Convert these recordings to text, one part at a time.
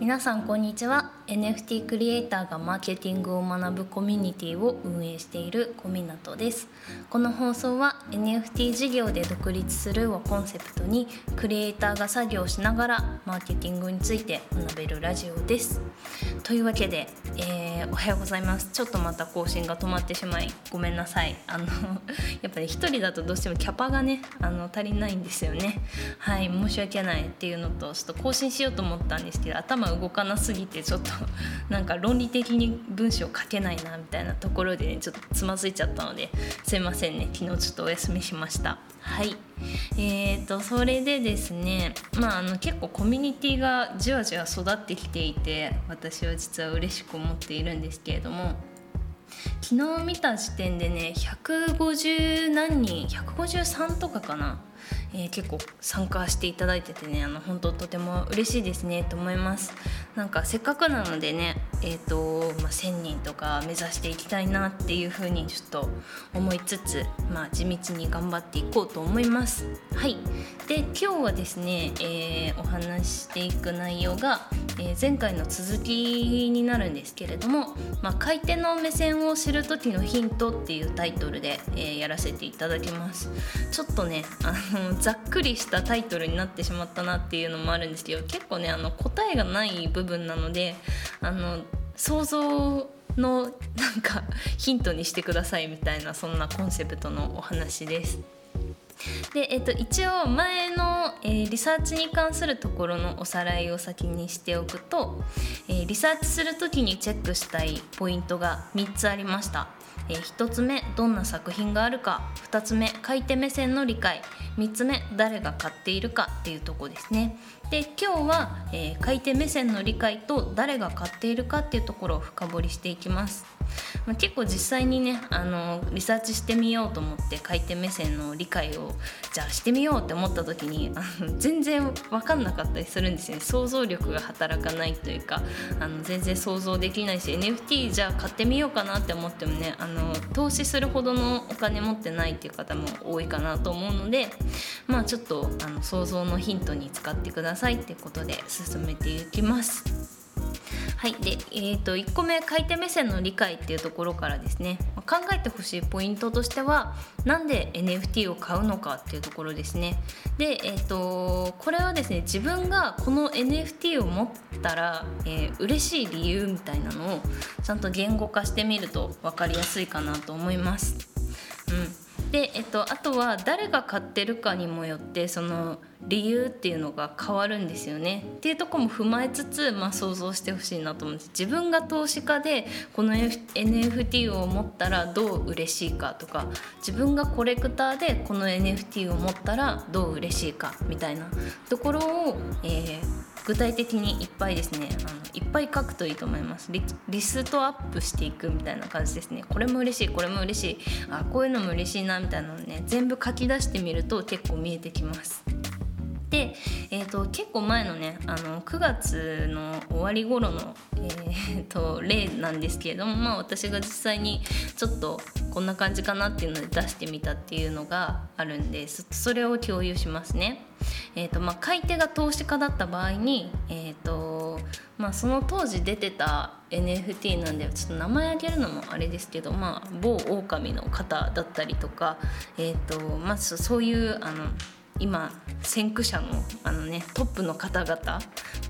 皆さんこんにちは。NFT クリエイターがマーケティングを学ぶコミュニティを運営している小湊です。この放送は NFT 事業で独立するをコンセプトにクリエイターが作業しながらマーケティングについて学べるラジオです。というわけで、えー、おはようございます。ちょっとまた更新が止まってしまいごめんなさい。あの やっぱり一人だとどうしてもキャパがねあの足りないんですよね。はい申し訳ないっていうのとちょっと更新しようと思ったんですけど頭動かなすぎてちょっと なんか論理的に文章書けないなみたいなところでねちょっとつまずいちゃったのですいませんね。昨日ちょっとお休みしました。はい。えーとそれでですねまああの結構コミュニティがじわじわ育ってきていて私は実は嬉しく思っているんですけれども昨日見た時点でね150何人153とかかなえー、結構参加していただいててねあの本当とても嬉しいですねと思います。なんかせっかくなのでねえっ、ー、と、まあ、1,000人とか目指していきたいなっていうふうにちょっと思いつつ、まあ、地道に頑張っていこうと思います。はい。で今日はですね、えー、お話ししていく内容が、え前回の続きになるんですけれども、まあ、買い手の目線を知る時のヒントっていうタイトルで、えやらせていただきますちょっとねあのざっくりしたタイトルになってしまったなっていうのもあるんですけど結構ねあの答えがない部分なのであの想像のなんかヒントにしてくださいみたいなそんなコンセプトのお話です。で、えっと、一応前の、サーチに関するところのおさらいを先にしておくと、えー、リサーチする時にチェックしたいポイントが3つありました。えー、1つ目どんな作品があるか。2つ目買い手目線の理解。3つ目誰が買っているかっていうとこですね。で今日は、えー、買い手目線の理解と誰が買っているかっていうところを深掘りしていきます。まあ、結構実際にねあのリサーチしてみようと思って買い手目線の理解をじゃあしてみようって思った時にあの全然分かんなかったりするんですよね。想像力が働かないというかあの全然想像できないし NFT じゃあ買ってみようかなって思ってもねあの投資するほどのお金持ってないっていう方も多いかなと思うのでまあちょっとあの想像のヒントに使ってください。さいってことで進めていきます。はいで、えーと、1個目買い手目線の理解っていうところからですね考えてほしいポイントとしてはなんで NFT を買うのかっていうところですねで、えーと、これはですね自分がこの NFT を持ったら、えー、嬉しい理由みたいなのをちゃんと言語化してみると分かりやすいかなと思います。うんで、えっと、あとは誰が買ってるかにもよってその理由っていうのが変わるんですよね。っていうとこも踏まえつつ、まあ、想像してほしいなと思うんです自分が投資家でこの NFT を持ったらどう嬉しいかとか。自分がコレクターでこの NFT を持ったらどう嬉しいかみたいな。ところを、えー、具体的にいっぱいですね。あのいっぱい書くといいと思います。リストアップしていくみたいな感じですね。これも嬉しいこれも嬉しい。あこういうのも嬉しいなみたいなのをね全部書き出してみると結構見えてきます。で、えーと、結構前のねあの9月の終わり頃の、えーと、例なんですけれども、まあ、私が実際にちょっとこんな感じかなっていうので出してみたっていうのがあるんですそれを共有しますね。えーとまあ、買い手が投資家だった場合に、えーとまあ、その当時出てた NFT なんでちょっと名前挙げるのもあれですけど、まあ、某狼の方だったりとか、えーとまあ、そういうあの今先駆者のあの、ね、トップの方々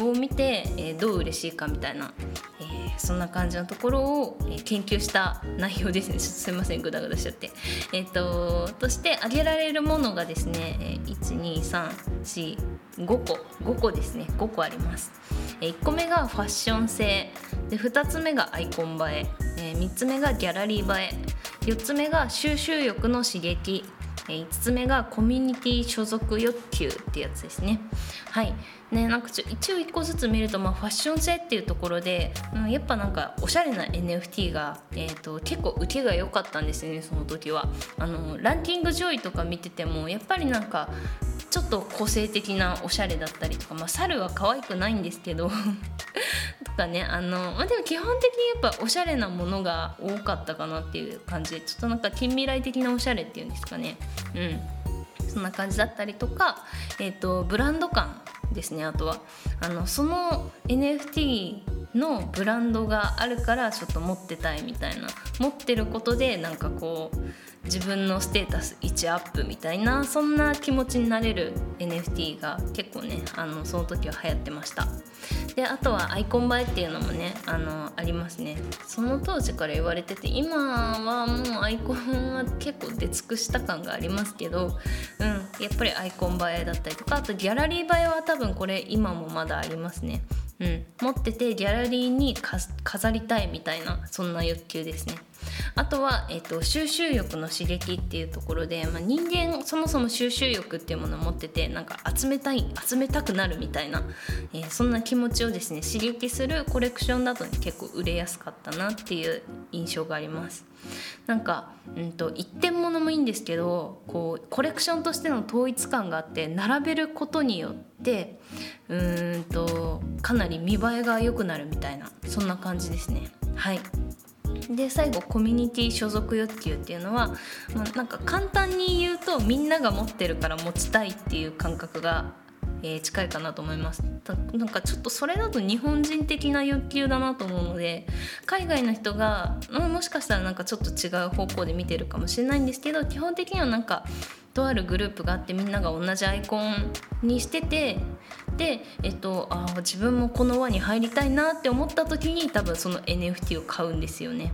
を見て、えー、どう嬉しいかみたいな、えー、そんな感じのところを、えー、研究した内容ですね。すいませんグダグダしちゃって。えーと、として挙げられるものがですね、えー、12345個5個ですね。5個あります。えー、1個目がファッション性。で2つ目がアイコン映え。えー、3つ目がギャラリー映え。4つ目が収集欲の刺激。5つ目がコミュニティ所属欲求ってやつですね。はいね、なんかちょ一応1個ずつ見ると、まあ、ファッション性っていうところで、うん、やっぱなんかおしゃれな NFT が、えーと、結構受けが良かったんですよねその時はあのランキング上位とか見ててもやっぱりなんかちょっと個性的なおしゃれだったりとか、まあ、猿は可愛くないんですけど とかねあの、まあ、でも基本的にやっぱおしゃれなものが多かったかなっていう感じでちょっとなんか近未来的なおしゃれっていうんですかね。うん。そんな感じだったりとか、えーと、ブランド感ですねあとは。あのその NFT のブランドがあるからちょっと持ってたいみたいな。持ってることでなんかこう自分のステータス1アップみたいなそんな気持ちになれる NFT が結構ねあのその時は流行ってました。であとはアイコン映えっていうのもねあのありますね。その当時から言われてて今はもうアイコンは結構出尽くした感がありますけど、うん、やっぱりアイコン映えだったりとかあとギャラリー映えは多分これ今もまだありますね。うん、持っててギャラリーに飾りたいみたいなそんな欲求ですね。あとは、えーと、収集欲の刺激っていうところで、まあ、人間そもそも収集欲っていうものを持っててなんか集めたい集めたくなるみたいな、えー、そんな気持ちをですね刺激するコレクションだと、ね、結構売れやすかったなっていう印象があります。なんか、うんと、一点物もいいんですけどこうコレクションとしての統一感があって並べることによってうんとかなり見栄えが良くなるみたいなそんな感じですね。はいで最後コミュニティ所属欲求っていうのは、まあ、なんか簡単に言うとみんなが持ってるから持ちたいっていう感覚が、えー、近いかなと思います。なんかちょっとそれだと日本人的な欲求だなと思うので海外の人がもしかしたらなんかちょっと違う方向で見てるかもしれないんですけど基本的にはなんかとあるグループがあってみんなが同じアイコンにしてて、えっと、あ自分もこの輪に入りたいなって思った時に多分その NFT を買うんですよね、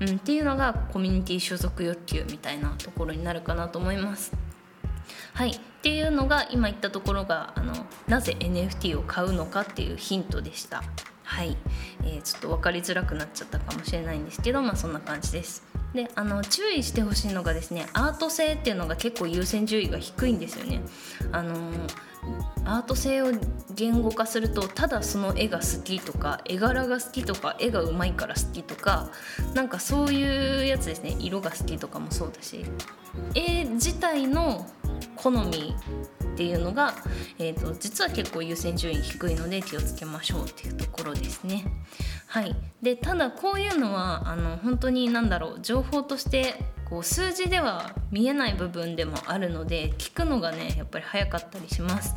うん。っていうのがコミュニティ所属欲求みたいなところになるかなと思います。はい、っていうのが今言ったところがあのなぜ NFT を買うのかっていうヒントでした。はい、えー、ちょっと分かりづらくなっちゃったかもしれないんですけどまあそんな感じです。であの注意してほしいのがですねアート性っていうのが結構優先順位が低いんですよね。あのアート性を言語化するとただその絵が好きとか絵柄が好きとか絵がうまいから好きとかなんかそういうやつですね。色が好きとかもそうだし。絵自体の好みっていうのが、えーと、実は結構優先順位低いので気をつけましょうっていうところですね。はい、でただこういうのはあの本当に何だろう情報としてこう数字では見えない部分でもあるので聞くのがねやっぱり早かったりします。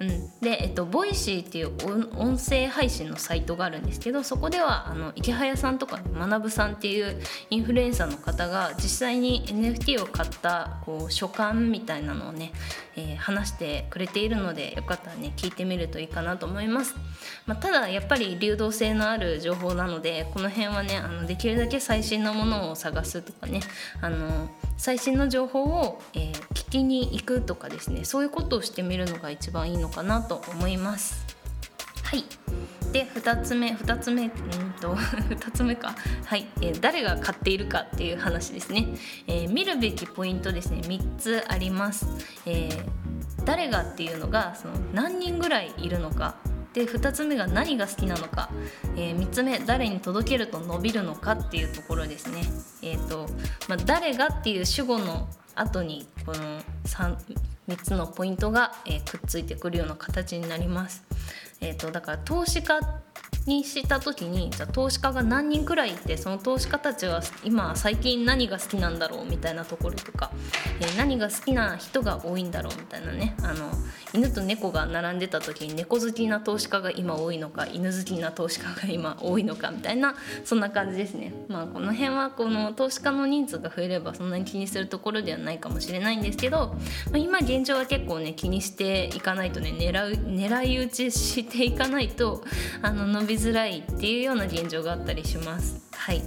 うん、で、えっと、 Voicy っていう音声配信のサイトがあるんですけどそこではあのイケハヤさんとか学さんっていうインフルエンサーの方が実際に NFT を買ったこう所感みたいなのをね、えー、話してくれているのでよかったらね聞いてみるといいかなと思います、まあ、ただやっぱり流動性のある情報なのでこの辺はねあのできるだけ最新のものを探すとかねあの最新の情報を、えー、聞きに行くとかですねそういうことをしてみるのが一番いいのかなと思います。はい。で2つ目2つ目うんと 2つ目か。はい、えー、誰が買っているかっていう話ですね、えー、見るべきポイントですね。3つあります、えー、誰がっていうのがその何人ぐらいいるのか。で2つ目が何が好きなのか、えー、3つ目誰に届けると伸びるのかっていうところですね。えーとまあ、誰がっていう主語の後にこの 3, 3つのポイントが、えー、くっついてくるような形になります。えーとだから投資家にした時にじゃあ投資家が何人くらいいてその投資家たちは今最近何が好きなんだろうみたいなところとか、えー、何が好きな人が多いんだろうみたいなねあの犬と猫が並んでた時に猫好きな投資家が今多いのか犬好きな投資家が今多いのかみたいなそんな感じですね。まあ、この辺はこの投資家の人数が増えればそんなに気にするところではないかもしれないんですけど、まあ、今現状は結構ね気にしていかないとね狙う狙い撃ちしていかないとあの伸びづらいっていうような現状があったりします。はい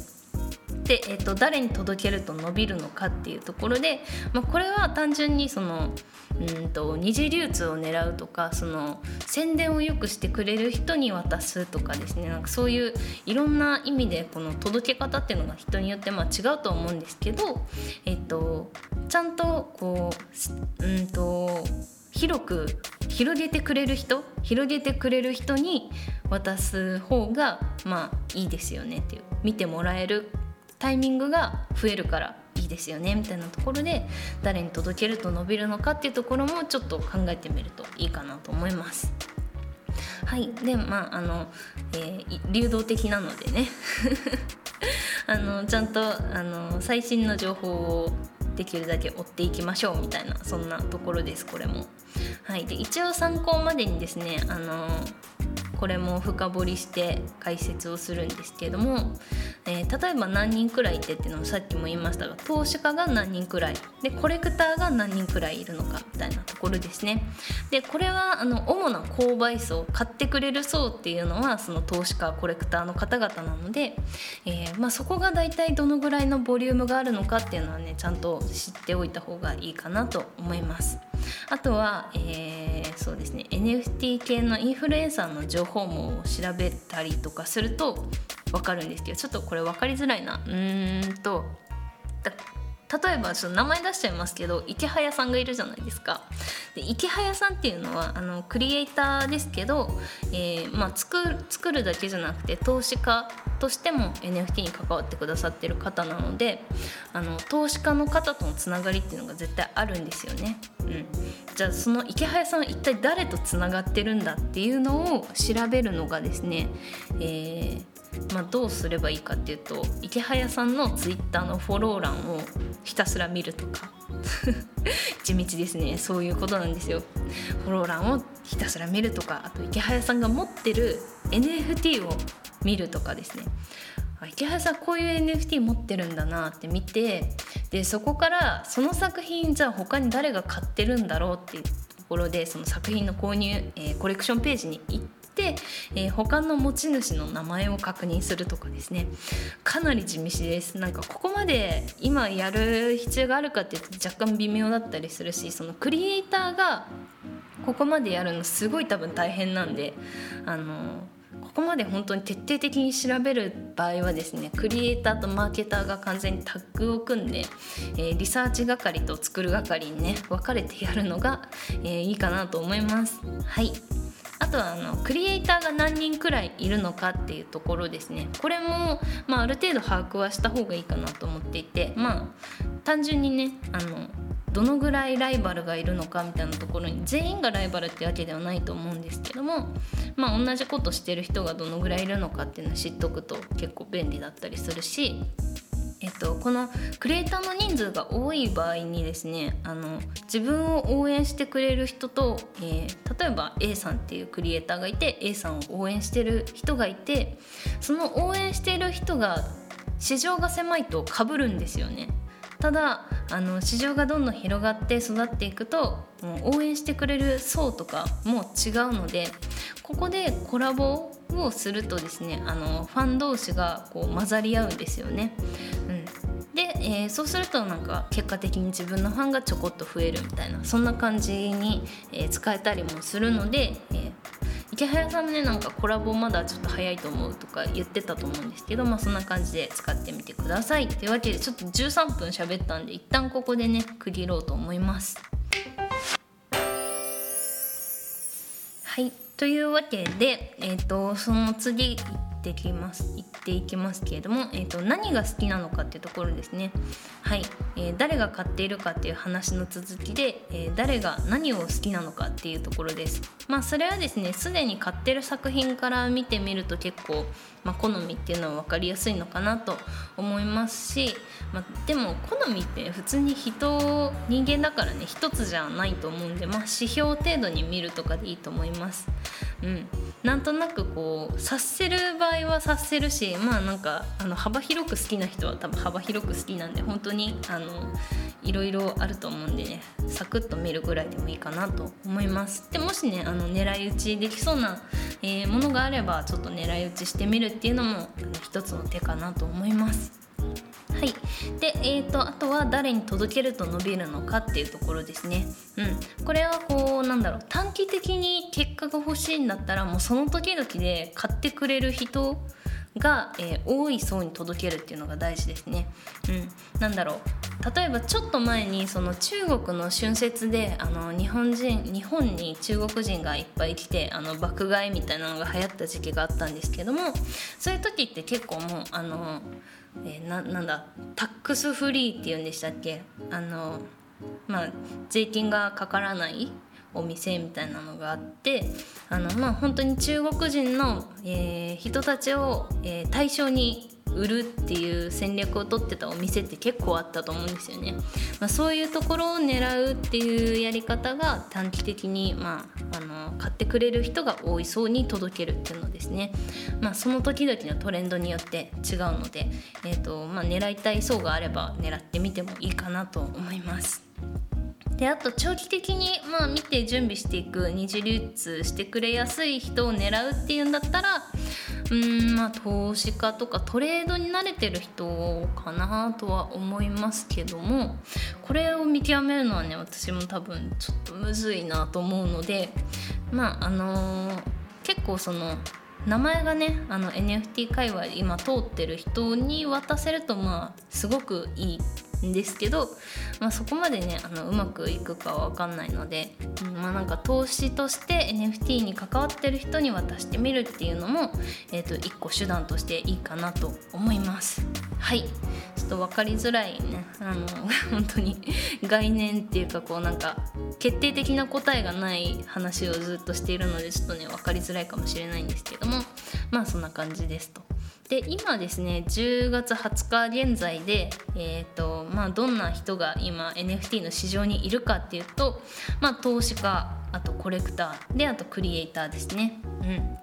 で、えーと、誰に届けると伸びるのかっていうところで、まあ、これは単純にそのうんと二次流通を狙うとかその宣伝をよくしてくれる人に渡すとかですねなんかそういういろんな意味でこの届け方っていうのが人によってまあ違うと思うんですけど、えっ、と、ちゃんとこううんと広く広げてくれる人広げてくれる人に渡す方がまあいいですよねっていう。見てもらえるタイミングが増えるからいいですよねみたいなところで誰に届けると伸びるのかっていうところもちょっと考えてみるといいかなと思います。はい。でまああの、えー、流動的なのでね。あのちゃんとあの最新の情報をできるだけ追っていきましょうみたいなそんなところですこれも。はい、で一応参考までにですねあのこれも深掘りして解説をするんですけれども、えー、例えば何人くらいいてっていうのもさっきも言いましたが投資家が何人くらいでコレクターが何人くらいいるのかみたいなところですね。でこれはあの主な購買層買ってくれる層っていうのはその投資家コレクターの方々なので、えー、まあ、そこが大体どのぐらいのボリュームがあるのかっていうのはねちゃんと知っておいた方がいいかなと思います。あとは、えー、そうですね NFT 系のインフルエンサーの情報も調べたりとかすると分かるんですけどちょっとこれ分かりづらいな。うんと例えばちょっと名前出しちゃいますけど池早さんがいるじゃないですか。で池早さんっていうのはあのクリエイターですけど、えーまあ、作る作るだけじゃなくて投資家としても NFT に関わってくださってる方なのであの投資家の方とのつながりっていうのが絶対あるんですよね。うん、じゃあその池早さんは一体誰とつながってるんだっていうのを調べるのがですね、えーまあ、どうすればいいかっていうと池早さんのツイッターのフォロー欄を ひたすら見るとか。地道ですね。そういうことなんですよ。フォロー欄をひたすら見るとか。あと池早さんが持ってる NFT を見るとかですね。池原さんこういう NFT 持ってるんだなって見てでそこからその作品じゃあ他に誰が買ってるんだろうっていうところでその作品の購入、えー、コレクションページに行っ、えー、他の持ち主の名前を確認するとかですね。かなり地道です。なんかここまで今やる必要があるかっていうと若干微妙だったりするしそのクリエイターがここまでやるのすごい多分大変なんであのここまで本当に徹底的に調べる場合はですねクリエイターとマーケターが完全にタッグを組んで、えー、リサーチ係と作る係にね分かれてやるのが、えー、いいかなと思います。はい。あとはあのクリエイターが何人くらいいるのかっていうところですね。これも、まあ、ある程度把握はした方がいいかなと思っていてまあ単純にねあのどのぐらいライバルがいるのかみたいなところに全員がライバルってわけではないと思うんですけどもまあ同じことしてる人がどのぐらいいるのかっていうのを知っとくと結構便利だったりするしえっと、このクリエイターの人数が多い場合にですねあの自分を応援してくれる人と、えー、例えば A さんっていうクリエイターがいて A さんを応援してる人がいてその応援してる人が市場が狭いとかぶるんですよね。ただあの市場がどんどん広がって育っていくともう応援してくれる層とかも違うのでここでコラボをするとですねあのファン同士がこう混ざり合うんですよね。で、えー、そうするとなんか結果的に自分のファンがちょこっと増えるみたいなそんな感じに、えー、使えたりもするので、えー、池早さんもねなんかコラボまだちょっと早いと思うとか言ってたと思うんですけどまあそんな感じで使ってみてくださいというわけでちょっと13分喋ったんで一旦ここでね区切ろうと思います。はいというわけで、えーと、その次ってきます言っていきますけれども、えーと、何が好きなのかっていうところですね。はい、えー、誰が買っているかっていう話の続きで、えー、誰が何を好きなのかっていうところです。まあそれはですねすでに買ってる作品から見てみると結構、まあ、好みっていうのは分かりやすいのかなと思いますし、まあ、でも好みって普通に人人間だからね一つじゃないと思うんで、まあ、指標程度に見るとかでいいと思います。うん、なんとなくこう察せる場合は察せるしまあなんかあの幅広く好きな人は多分幅広く好きなんで本当にあのいろいろあると思うんでねサクッと見るぐらいでもいいかなと思います。でもしねあの狙い撃ちできそうな、えー、ものがあればちょっと狙い撃ちしてみるっていうのも一つの手かなと思います。はい、で、えーと、あとは誰に届けると伸びるのかっていうところですね。うん、これはこうなんだろう。短期的に結果が欲しいんだったらもうその時々で買ってくれる人が、えー、多い層に届けるっていうのが大事ですね。うん、なんだろう。例えばちょっと前にその中国の春節であの日本人日本に中国人がいっぱい来てあの爆買いみたいなのが流行った時期があったんですけどもそういう時って結構もうあの、えー、ななんだ？タックスフリーっていうんでしたっけ？あのまあ税金がかからないお店みたいなのがあってあのまあ本当に中国人の、えー、人たちを、えー、対象に売るっていう戦略を取ってたお店って結構あったと思うんですよね。まあ、そういうところを狙うっていうやり方が短期的に、まあ、あの買ってくれる人が多い層に届けるっていうのですね、まあ、その時々のトレンドによって違うので、えーとまあ、狙いたい層があれば狙ってみてもいいかなと思います。であと長期的にまあ見て準備していく二次流通してくれやすい人を狙うっていうんだったらうんまあ投資家とかトレードに慣れてる人かなとは思いますけどもこれを見極めるのはね私も多分ちょっとむずいなと思うのでまああのー、結構その名前がねあの NFT 界隈今通ってる人に渡せるとまあすごくいいんですけど、まあ、そこまでねあのうまくいくかは分かんないので、うん、まあなんか投資として NFT に関わってる人に渡してみるっていうのも、えー、と一個手段としていいかなと思います。はい。ちょっと分かりづらいね。あの 本当に概念っていうかこうなんか決定的な答えがない話をずっとしているのでちょっとね分かりづらいかもしれないんですけどもまあそんな感じですと。で今ですね10月20日現在で、えーとまあ、どんな人が今 NFT の市場にいるかっていうと、まあ、投資家あとコレクターであとクリエイターですね。うん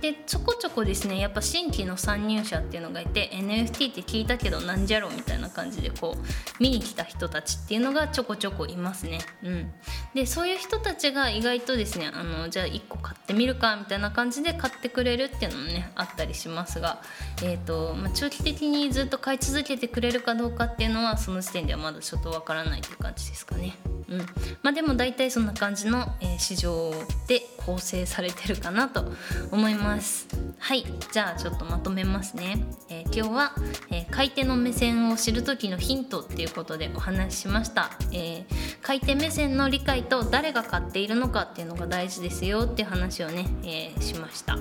でちょこちょこですねやっぱ新規の参入者っていうのがいて NFT って聞いたけどなんじゃろみたいな感じでこう見に来た人たちっていうのがちょこちょこいますね。うん、でそういう人たちが意外とですねあのじゃあ1個買ってみるかみたいな感じで買ってくれるっていうのもねあったりしますが、えーとまあ、長期的にずっと買い続けてくれるかどうかっていうのはその時点ではまだちょっとわからないという感じですかね。うん。まあ、でも大体そんな感じの、えー、市場で構成されてるかなと思います。はい。じゃあちょっとまとめますね、えー、今日は、えー、買い手の目線を知る時のヒントっていうことでお話ししました、え買い手目線の理解と誰が買っているのかっていうのが大事ですよっていう話をね、えしました。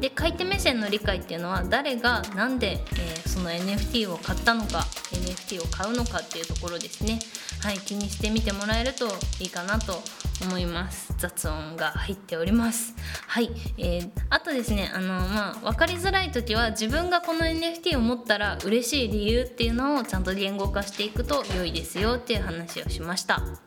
で買い手目線の理解っていうのは誰が何で、えその NFT を買ったのか NFT を買うのかっていうところですね。はい気にしてみてもらえるといいかなと思います。雑音が入っております。はい、えー、あとですねあのまあ分かりづらい時は自分がこの NFT を持ったら嬉しい理由っていうのをちゃんと言語化していくと良いですよっていう話をしました。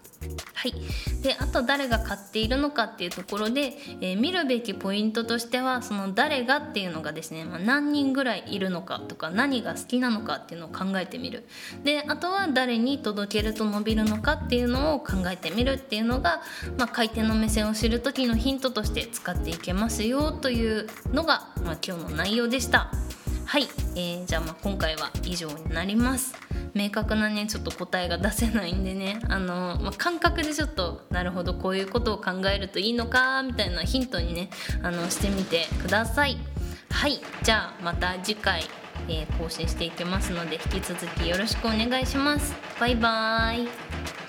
はい、であと誰が買っているのかっていうところで、えー、見るべきポイントとしてはその誰がっていうのがですね、まあ、何人ぐらいいるのかとか何が好きなのかっていうのを考えてみるであとは誰に届けると伸びるのかっていうのを考えてみるっていうのが、まあ、買い手の目線を知る時のヒントとして使っていけますよというのが、まあ、今日の内容でした。はい、えー、じゃあまあ今回は以上になります。明確なねちょっと答えが出せないんでね。あの、まあ、感覚でちょっとなるほどこういうことを考えるといいのかみたいなヒントにねあのしてみてください。はい。じゃあまた次回、えー、更新していきますので引き続きよろしくお願いします。バイバーイ。